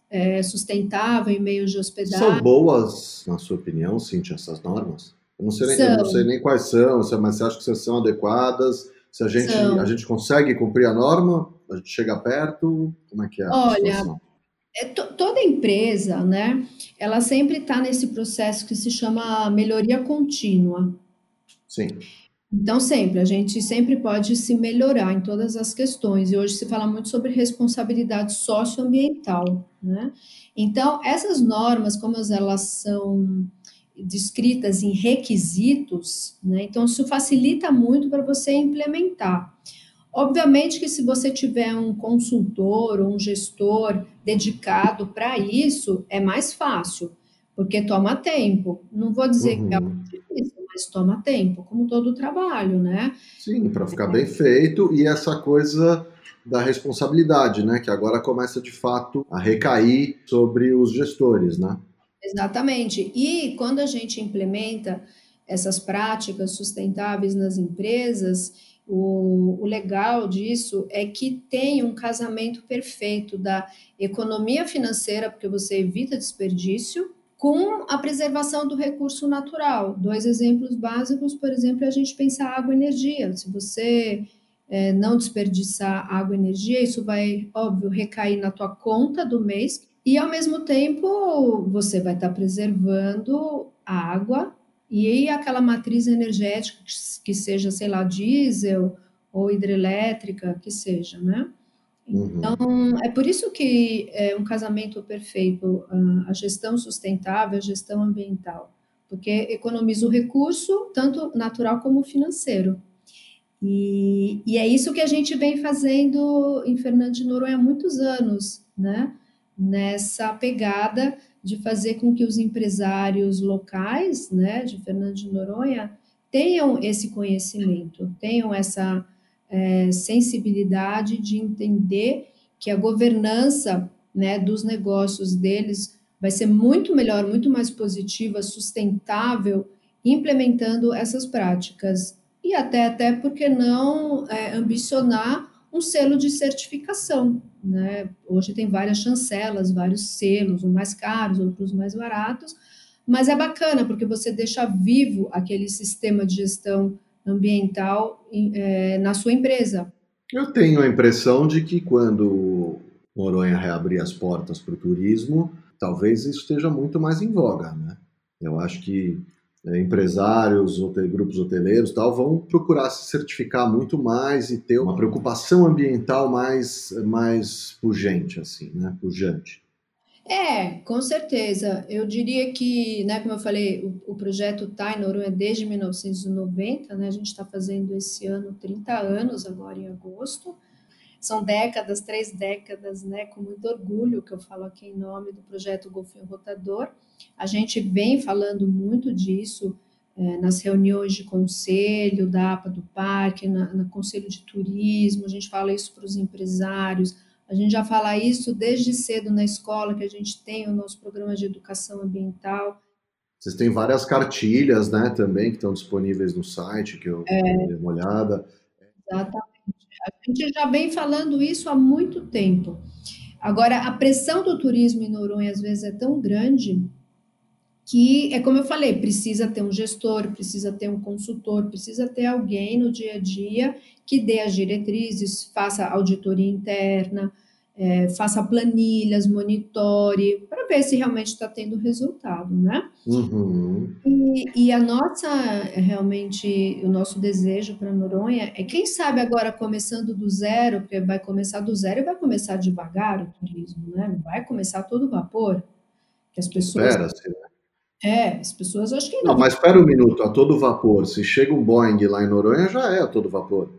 é, sustentável em meios de hospedagem. São boas, na sua opinião, Cintia, essas normas? Eu não sei, nem, eu não sei nem quais são, mas você acha que são adequadas? Se a gente, a gente consegue cumprir a norma, a gente chega perto, como é que é a Olha? É, toda empresa, né, ela sempre está nesse processo que se chama melhoria contínua. Sim. Então, sempre, a gente sempre pode se melhorar em todas as questões, e hoje se fala muito sobre responsabilidade socioambiental, né? Então, essas normas, como elas são descritas em requisitos, né? Então, isso facilita muito para você implementar. Obviamente que se você tiver um consultor ou um gestor dedicado para isso, é mais fácil, porque toma tempo. Não vou dizer uhum. que é uhum. difícil, mas toma tempo, como todo trabalho, né? Sim, para ficar bem feito e essa coisa da responsabilidade, né, que agora começa de fato a recair sobre os gestores, né? Exatamente. E quando a gente implementa essas práticas sustentáveis nas empresas, o, o, legal disso é que tem um casamento perfeito da economia financeira, porque você evita desperdício, com a preservação do recurso natural. Dois exemplos básicos, por exemplo, é a gente pensar água e energia. Se você é, não desperdiçar água e energia, isso vai, óbvio, recair na tua conta do mês e, ao mesmo tempo, você vai estar preservando a água e aquela matriz energética que seja, sei lá, diesel ou hidrelétrica, que seja, né? Uhum. Então, é por isso que é um casamento perfeito, a gestão sustentável, a gestão ambiental, porque economiza o recurso, tanto natural como financeiro. E, e é isso que a gente vem fazendo em Fernando de Noronha há muitos anos, né? Nessa pegada de fazer com que os empresários locais, né, de Fernando de Noronha, tenham esse conhecimento, tenham essa é, sensibilidade de entender que a governança né, dos negócios deles vai ser muito melhor, muito mais positiva, sustentável, implementando essas práticas. E até, até porque não é, ambicionar um selo de certificação. Né? Hoje tem várias chancelas, vários selos, uns mais caros, outros mais baratos, mas é bacana porque você deixa vivo aquele sistema de gestão ambiental é, na sua empresa. Eu tenho a impressão de que quando Noronha reabrir as portas para o turismo, talvez isso esteja muito mais em voga, né? Eu acho que é, empresários, grupos hoteleiros tal, vão procurar se certificar muito mais e ter uma preocupação ambiental mais, mais pujante, assim, né? Pujante. É, com certeza. Eu diria que, né, como eu falei, o, o projeto TAI Noronha é desde 1990, né? A gente está fazendo esse ano 30 anos, agora em agosto. São décadas, três décadas, né? Com muito orgulho que eu falo aqui em nome do projeto Golfinho Rotador. A gente vem falando muito disso é, nas reuniões de conselho da APA do Parque, na, no Conselho de Turismo, a gente fala isso para os empresários a gente já fala isso desde cedo na escola, que a gente tem o nosso programa de educação ambiental. Vocês têm várias cartilhas, né, também, que estão disponíveis no site, que eu é, dei uma olhada. Exatamente. A gente já vem falando isso há muito tempo. Agora, a pressão do turismo em Noronha, às vezes, é tão grande que, é como eu falei, precisa ter um gestor, precisa ter um consultor, precisa ter alguém no dia a dia que dê as diretrizes, faça auditoria interna, é, faça planilhas, monitore, para ver se realmente está tendo resultado, né? Uhum. E, e, a nossa, realmente, o nosso desejo para Noronha é, quem sabe agora começando do zero, porque vai começar do zero e vai começar devagar o turismo, né? Vai começar todo vapor, que as pessoas... Espera-se, né? É, as pessoas acho que não. Não, mas espera um minuto, a todo vapor. Se chega um Boeing lá em Noronha, já é a todo vapor.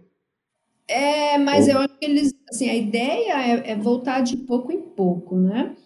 É, mas Ou... eu acho que eles, assim, a ideia é, é voltar de pouco em pouco, né?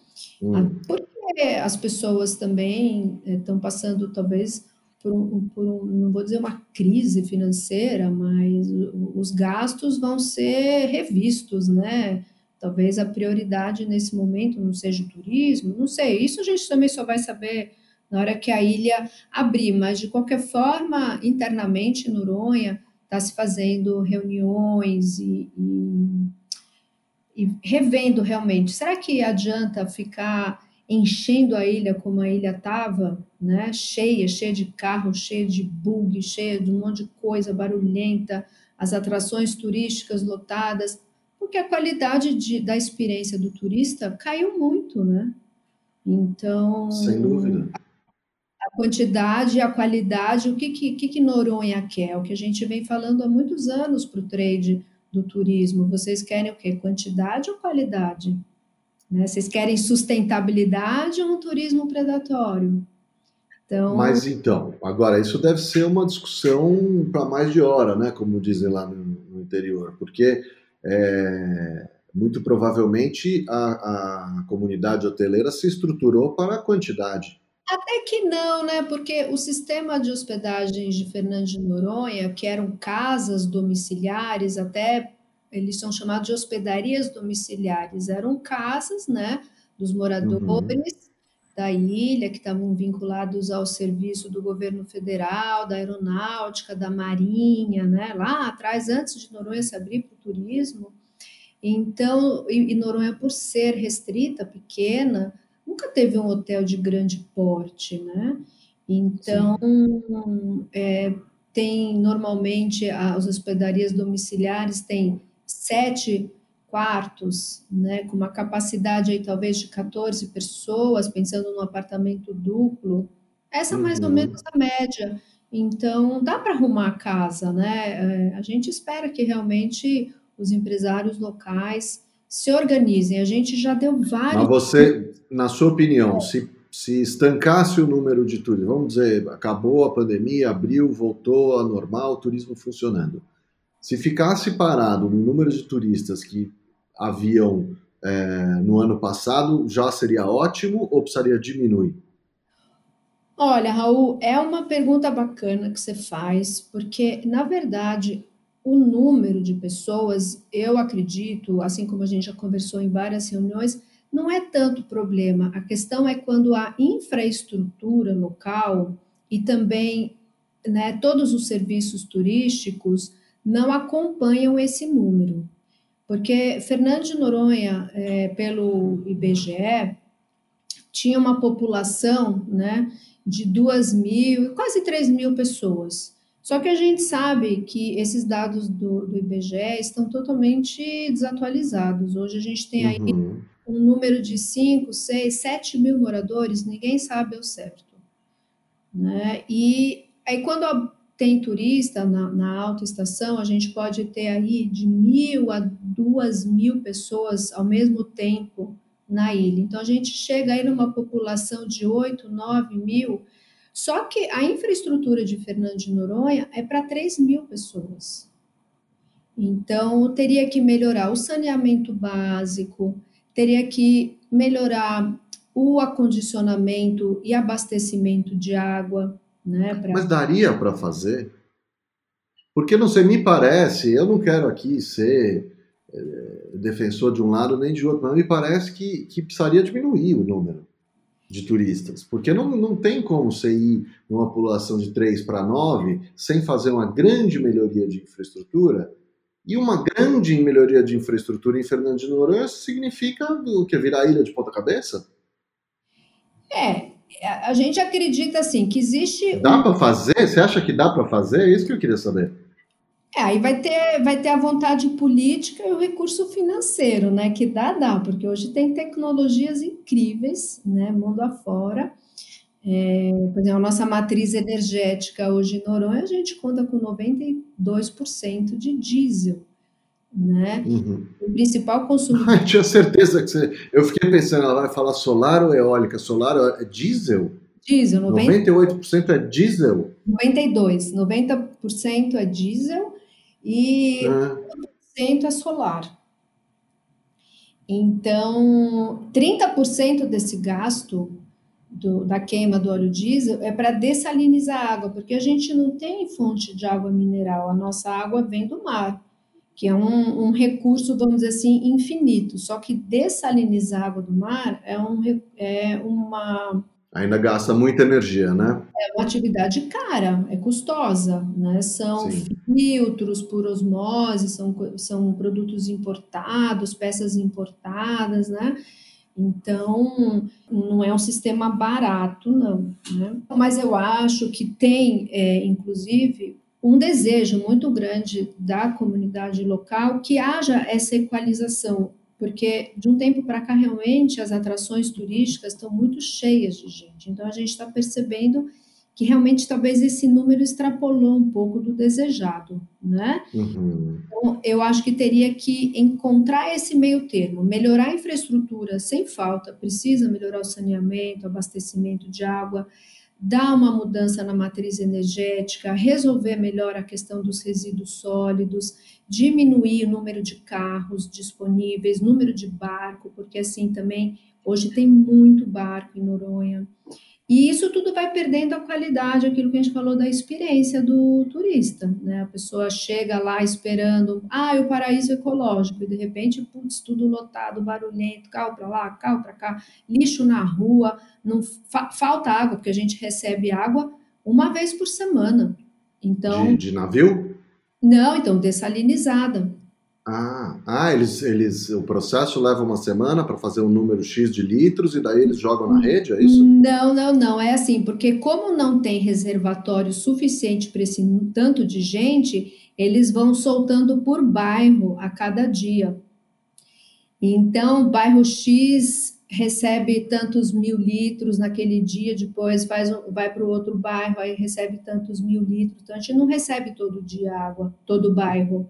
Hum. Porque as pessoas também estão eh, passando, talvez, por um, por um, não vou dizer uma crise financeira, mas os gastos vão ser revistos, né? Talvez a prioridade nesse momento não seja o turismo, não sei. Isso a gente também só vai saber na hora que a ilha abrir, mas de qualquer forma, internamente, Noronha, está se fazendo reuniões e, e, e, revendo realmente. Será que adianta ficar enchendo a ilha como a ilha estava, né? Cheia, cheia de carro, cheia de bug, cheia de um monte de coisa barulhenta, as atrações turísticas lotadas, porque a qualidade de, da experiência do turista caiu muito, né? Então, sem dúvida quantidade a qualidade, o que, que, que Noronha quer? O que a gente vem falando há muitos anos para o trade do turismo. Vocês querem o quê? Quantidade ou qualidade? Né? Vocês querem sustentabilidade ou um turismo predatório? Então... Mas então, agora, isso deve ser uma discussão para mais de hora, né? Como dizem lá no, no interior, porque é, muito provavelmente a, a comunidade hoteleira se estruturou para a quantidade. Até que não, né? Porque o sistema de hospedagens de Fernando de Noronha, que eram casas domiciliares, até eles são chamados de hospedarias domiciliares, eram casas, né, dos moradores uhum. da ilha que estavam vinculados ao serviço do governo federal, da aeronáutica, da marinha, né, lá atrás, antes de Noronha se abrir para o turismo. Então, e, e Noronha, por ser restrita, pequena, nunca teve um hotel de grande porte, né? Então, é, tem normalmente as hospedarias domiciliares têm sete quartos, né, com uma capacidade aí talvez de 14 pessoas, pensando num apartamento duplo. Essa é mais uhum. ou menos a média. Então, dá para arrumar a casa, né? É, a gente espera que realmente os empresários locais se organizem. A gente já deu vários. Mas você, na sua opinião, se, se estancasse o número de turistas, vamos dizer, acabou a pandemia, abriu, voltou ao normal, o turismo funcionando. Se ficasse parado no número de turistas que haviam é, no ano passado, já seria ótimo ou precisaria diminuir? Olha, Raul, é uma pergunta bacana que você faz, porque, na verdade, o número de pessoas, eu acredito, assim como a gente já conversou em várias reuniões, não é tanto problema. A questão é quando a infraestrutura local e também né, todos os serviços turísticos não acompanham esse número. Porque Fernando de Noronha, é, pelo IBGE, tinha uma população né, de duas mil, quase três mil pessoas. Só que a gente sabe que esses dados do, do IBGE estão totalmente desatualizados. Hoje a gente tem aí uhum. um número de 5, 6, 7 mil moradores, ninguém sabe ao certo. Né? E aí, quando tem turista na, na alta estação, a gente pode ter aí de mil a duas mil pessoas ao mesmo tempo na ilha. Então, a gente chega aí numa população de 8, 9 mil, só que a infraestrutura de Fernando de Noronha é para 3 mil pessoas. Então, teria que melhorar o saneamento básico, teria que melhorar o acondicionamento e abastecimento de água. Né, pra... Mas daria para fazer? Porque não sei, me parece, eu não quero aqui ser é, defensor de um lado nem de outro, mas me parece que, que precisaria diminuir o número de turistas, porque não, não tem como você ir numa população de 3 para 9 sem fazer uma grande melhoria de infraestrutura, e uma grande melhoria de infraestrutura em Fernando de Noronha significa o que? Virar a ilha de ponta cabeça? É, a gente acredita assim que existe. Dá um... para fazer? Você acha que dá para fazer? É isso que eu queria saber. É, aí vai ter, vai ter a vontade política e o recurso financeiro, né? Que dá, dá, porque hoje tem tecnologias incríveis, né? Mundo afora. É, por exemplo, a nossa matriz energética hoje em Noronha, a gente conta com 92% de diesel, né? Uhum. O principal consumo... [laughs] Eu tinha certeza que você... Eu fiquei pensando, ela vai falar solar ou eólica? Solar é diesel? Diesel, 90... 98% é diesel? 92%, 90% é diesel e é. 1% é solar. Então, 30% desse gasto do, da queima do óleo diesel é para dessalinizar a água, porque a gente não tem fonte de água mineral, a nossa água vem do mar, que é um, um recurso, vamos dizer assim, infinito. Só que dessalinizar a água do mar é, um, é uma Ainda gasta muita energia, né? É uma atividade cara, é custosa, né? São Sim. filtros por osmose, são, são produtos importados, peças importadas, né? Então, não é um sistema barato, não. Né? Mas eu acho que tem, é, inclusive, um desejo muito grande da comunidade local que haja essa equalização porque de um tempo para cá realmente as atrações turísticas estão muito cheias de gente. Então a gente está percebendo que realmente talvez esse número extrapolou um pouco do desejado, né? Uhum. Então, eu acho que teria que encontrar esse meio termo, melhorar a infraestrutura sem falta, precisa melhorar o saneamento, abastecimento de água, dar uma mudança na matriz energética, resolver melhor a questão dos resíduos sólidos, diminuir o número de carros disponíveis, número de barco, porque assim também hoje tem muito barco em Noronha. E isso tudo vai perdendo a qualidade, aquilo que a gente falou da experiência do turista, né? A pessoa chega lá esperando, ah, o paraíso ecológico, e de repente, putz, tudo lotado, barulhento, carro para lá, carro para cá, lixo na rua, não fa falta água, porque a gente recebe água uma vez por semana. Então, de, de navio? Não, então dessalinizada. Ah, ah eles, eles, o processo leva uma semana para fazer um número X de litros e daí eles jogam na rede, é isso? Não, não, não, é assim, porque como não tem reservatório suficiente para esse tanto de gente, eles vão soltando por bairro a cada dia. Então, bairro X recebe tantos mil litros naquele dia, depois faz, vai para o outro bairro, aí recebe tantos mil litros. Então, a gente não recebe todo dia água, todo bairro.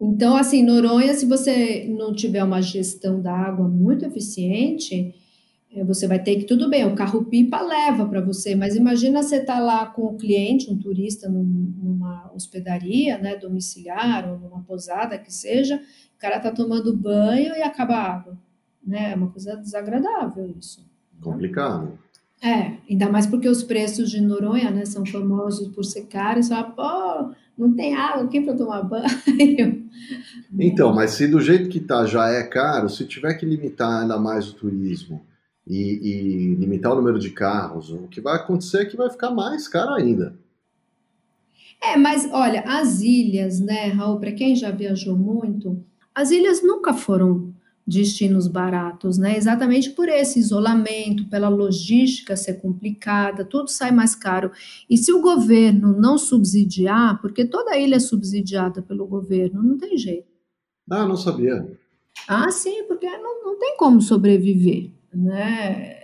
Então, assim, Noronha, se você não tiver uma gestão da água muito eficiente, eh, você vai ter que, tudo bem, o carro-pipa leva para você, mas imagina você estar tá lá com o cliente, um turista numa hospedaria, né, domiciliar, ou numa posada que seja, o cara está tomando banho e acaba a água, né, é uma coisa desagradável isso. Complicado. É, ainda mais porque os preços de Noronha, né, são famosos por ser caros, só, pô, não tem água aqui para tomar banho. [laughs] Então, mas se do jeito que tá já é caro, se tiver que limitar ainda mais o turismo e, e limitar o número de carros, o que vai acontecer é que vai ficar mais caro ainda. É, mas olha, as ilhas, né, Raul, para quem já viajou muito, as ilhas nunca foram destinos baratos, né? Exatamente por esse isolamento, pela logística ser complicada, tudo sai mais caro. E se o governo não subsidiar, porque toda ilha é subsidiada pelo governo, não tem jeito. Ah, não sabia. Ah, sim, porque não, não tem como sobreviver, né?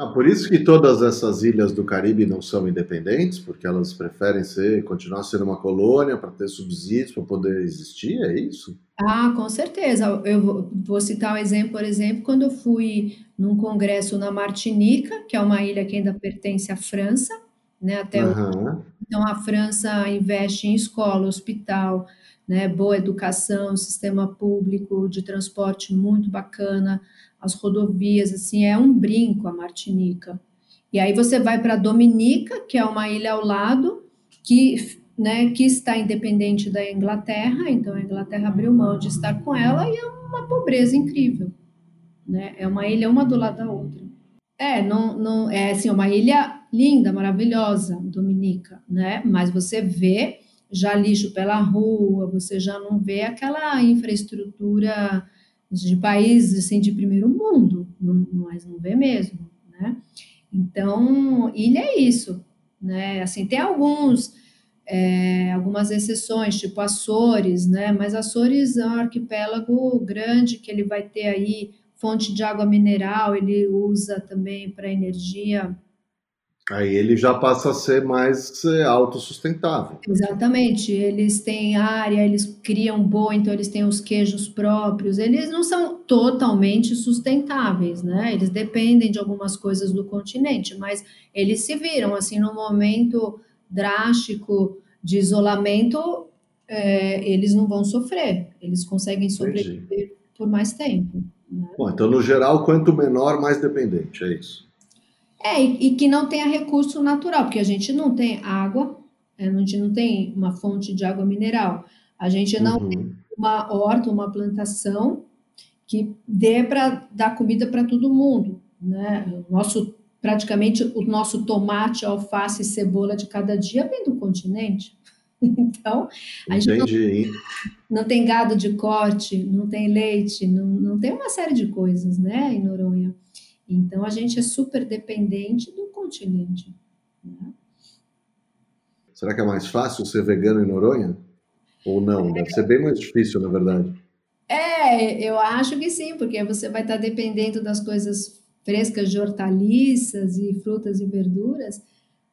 Ah, por isso que todas essas ilhas do Caribe não são independentes, porque elas preferem ser, continuar sendo uma colônia para ter subsídios para poder existir, é isso? Ah, com certeza. Eu vou citar um exemplo, por exemplo, quando eu fui num congresso na Martinica, que é uma ilha que ainda pertence à França, né? Até uhum. o... então a França investe em escola, hospital, né? Boa educação, sistema público de transporte muito bacana as rodovias, assim, é um brinco a Martinica. E aí você vai para Dominica, que é uma ilha ao lado, que, né, que está independente da Inglaterra, então a Inglaterra abriu mão de estar com ela e é uma pobreza incrível. Né? É uma ilha uma do lado da outra. É, não, não, é assim, uma ilha linda, maravilhosa, Dominica, né? Mas você vê já lixo pela rua, você já não vê aquela infraestrutura de países assim, de primeiro mundo, mas não vê mesmo, né? Então, ilha é isso, né? Assim, tem alguns, é, algumas exceções, tipo Açores, né? Mas Açores é um arquipélago grande que ele vai ter aí fonte de água mineral, ele usa também para energia Aí ele já passa a ser mais é, autossustentável. Exatamente. Eles têm área, eles criam boa, então eles têm os queijos próprios. Eles não são totalmente sustentáveis, né? Eles dependem de algumas coisas do continente, mas eles se viram assim no momento drástico de isolamento, é, eles não vão sofrer. Eles conseguem sobreviver Entendi. por mais tempo. Né? Bom, então no geral, quanto menor, mais dependente, é isso. É, e, e, que não tenha recurso natural, porque a gente não tem água, é, a gente não tem uma fonte de água mineral, a gente não uhum. tem uma horta, uma plantação que dê para dar comida para todo mundo, né? O nosso praticamente o nosso tomate, alface e cebola de cada dia vem do continente. [laughs] Então, a Entendi. gente não, não, tem gado de corte, não tem leite, não, não tem uma série de coisas, né, em Noronha. Então, a gente é super dependente do continente. Né? Será que é mais fácil ser vegano em Noronha? Ou não? Deve ser bem mais difícil, na verdade. É, eu acho que sim, porque você vai estar dependendo das coisas frescas de hortaliças e frutas e verduras.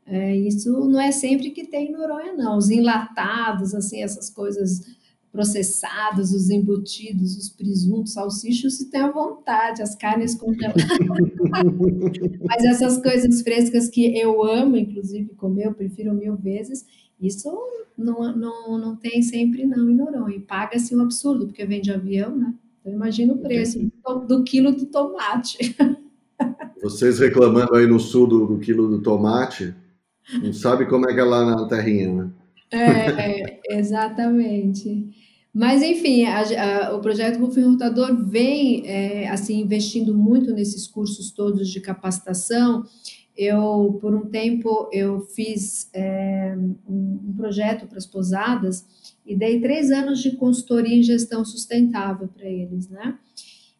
É, isso não é sempre que tem em Noronha, não. Os enlatados, assim, essas coisas processados, os embutidos, os presuntos, salsichos, se tem à vontade, as carnes congeladas. [laughs] Mas essas coisas frescas que eu amo, inclusive, comer, eu prefiro mil vezes, isso não, não, não tem sempre não em Noronha. E paga-se um absurdo, porque vem de avião, né? Então imagina o preço do, do quilo de tomate. [laughs] Vocês reclamando aí no sul do, do quilo do tomate, não sabe como é que é lá na terrinha, né? É, exatamente. Mas, enfim, a, a, o projeto Rufem Rotador vem é, assim investindo muito nesses cursos todos de capacitação. Eu, por um tempo, eu fiz é, um, um, projeto para as posadas e dei três anos de consultoria em gestão sustentável para eles, né?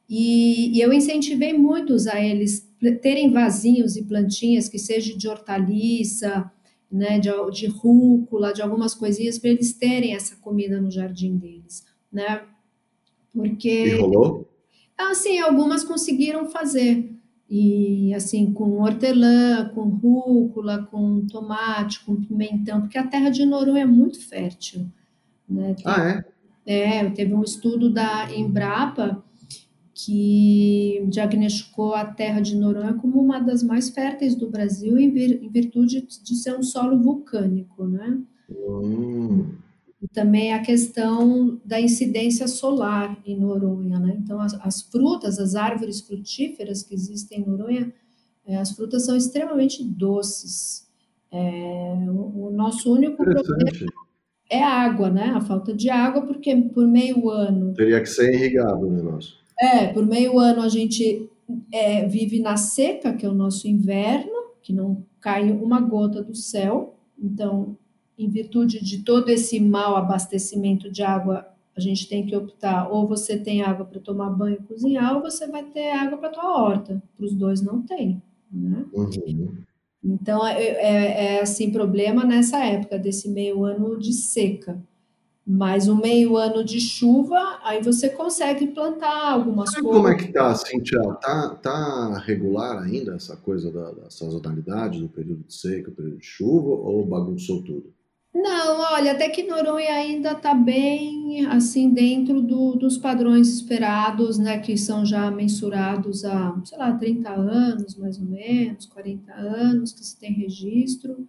E, e eu incentivei muitos a eles terem vasinhos e plantinhas que sejam de hortaliça, né, de, de rúcula, de algumas coisinhas para eles terem essa comida no jardim deles, né? Porque e rolou? Assim, algumas conseguiram fazer. E assim, com hortelã, com rúcula, com tomate, com pimentão, porque a terra de Noronha é muito fértil. Né? ah, é? É, teve um estudo da Embrapa que diagnosticou a terra de Noronha como uma das mais férteis do Brasil em, vir, em virtude de ser um solo vulcânico, né? Hum. E também a questão da incidência solar em Noronha, né? Então, as, as frutas, as árvores frutíferas que existem em Noronha, É, as frutas são extremamente doces. É, o, o, nosso único problema é a água, né? A falta de água, porque por meio ano. Teria que ser irrigado o negócio. É, por meio ano a gente é, vive na seca, que é o nosso inverno, que não cai uma gota do céu. Então, em virtude de todo esse mau abastecimento de água, a gente tem que optar ou você tem água para tomar banho e cozinhar, ou você vai ter água para tua horta. Para os dois não tem. Né? Uhum. Então, é, é, é, assim, problema nessa época, desse meio ano de seca. Mas o meio ano de chuva, aí você consegue plantar algumas coisas. Como é que tá, Cintia? Tá, tá regular ainda essa coisa da, da sazonalidade, do período de seca, do período de chuva, ou bagunçou tudo? Não, olha, até que Noronha ainda está bem, assim, dentro do, dos padrões esperados, né, que são já mensurados há, sei lá, 30 anos, mais ou menos, 40 anos, que se tem registro.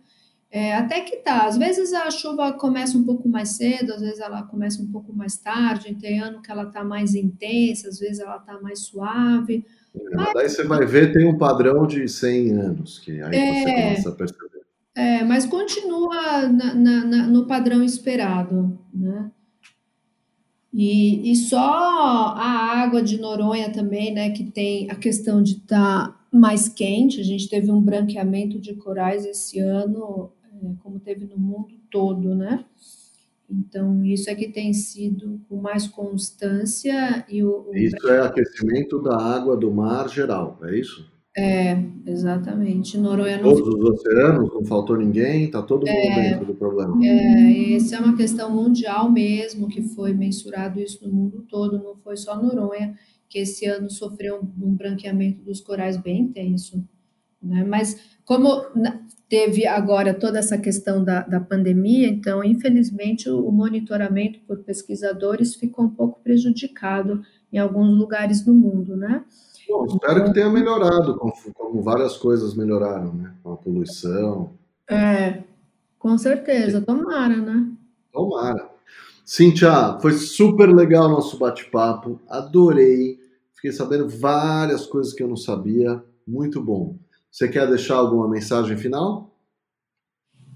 É, até que tá, às vezes a chuva começa um pouco mais cedo, às vezes ela começa um pouco mais tarde, tem ano que ela está mais intensa, às vezes ela está mais suave. É, mas... Daí você vai ver, tem um padrão de 100 anos, que aí é... você começa a perceber. É, mas continua na, na, na, no padrão esperado, né? E, e só a água de Noronha também, né, que tem a questão de estar tá mais quente. A gente teve um branqueamento de corais esse ano, como teve no mundo todo, né? Então, isso é que tem sido com mais constância. E o, o isso é aquecimento da água do mar geral, é isso? É, exatamente. Noronha não... Todos os oceanos, não faltou ninguém, está todo mundo é, dentro do problema. É, essa é uma questão mundial mesmo, que foi mensurado isso no mundo todo, não foi só Noronha, que esse ano sofreu um branqueamento dos corais bem intenso. Né? Mas como teve agora toda essa questão da, da pandemia, então, infelizmente, o, o monitoramento por pesquisadores ficou um pouco prejudicado em alguns lugares do mundo, né? Bom, espero que tenha melhorado, como, como, várias coisas melhoraram, né? Com a poluição. É, com certeza, tomara, né? Tomara. Cíntia, foi super legal o nosso bate-papo, adorei. Fiquei sabendo várias coisas que eu não sabia, muito bom. Você quer deixar alguma mensagem final?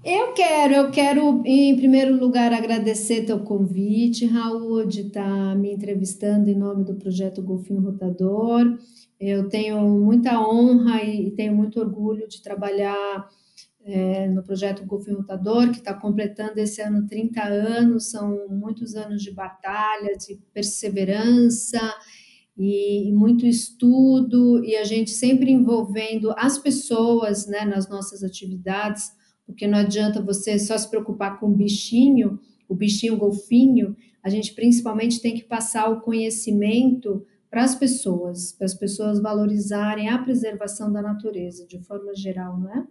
Eu quero, eu quero, em primeiro lugar, agradecer teu convite, Raul, de estar tá me entrevistando em nome do projeto Golfinho Rotador. Eu tenho muita honra e tenho muito orgulho de trabalhar é, no projeto Golfinho Rotador, que está completando esse ano 30 anos, são muitos anos de batalha, de perseverança e, muito estudo, e a gente sempre envolvendo as pessoas né, nas nossas atividades porque não adianta você só se preocupar com o bichinho, o bichinho golfinho, a gente principalmente tem que passar o conhecimento para as pessoas, para as pessoas valorizarem a preservação da natureza de forma geral, né?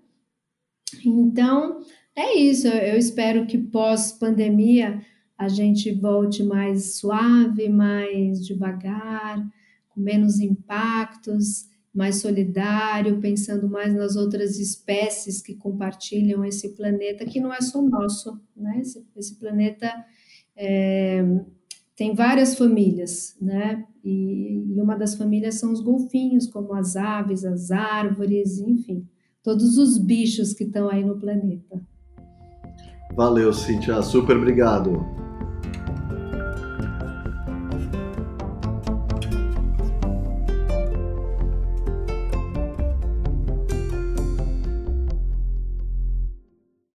Então, é isso. Eu espero que pós-pandemia a gente volte mais suave, mais devagar, com menos impactos mais solidário, pensando mais nas outras espécies que compartilham esse planeta, que não é só nosso, né? Esse, esse planeta é, tem várias famílias, né? E, e uma das famílias são os golfinhos, como as aves, as árvores, enfim, todos os bichos que estão aí no planeta. Valeu, Cintia. Super obrigado.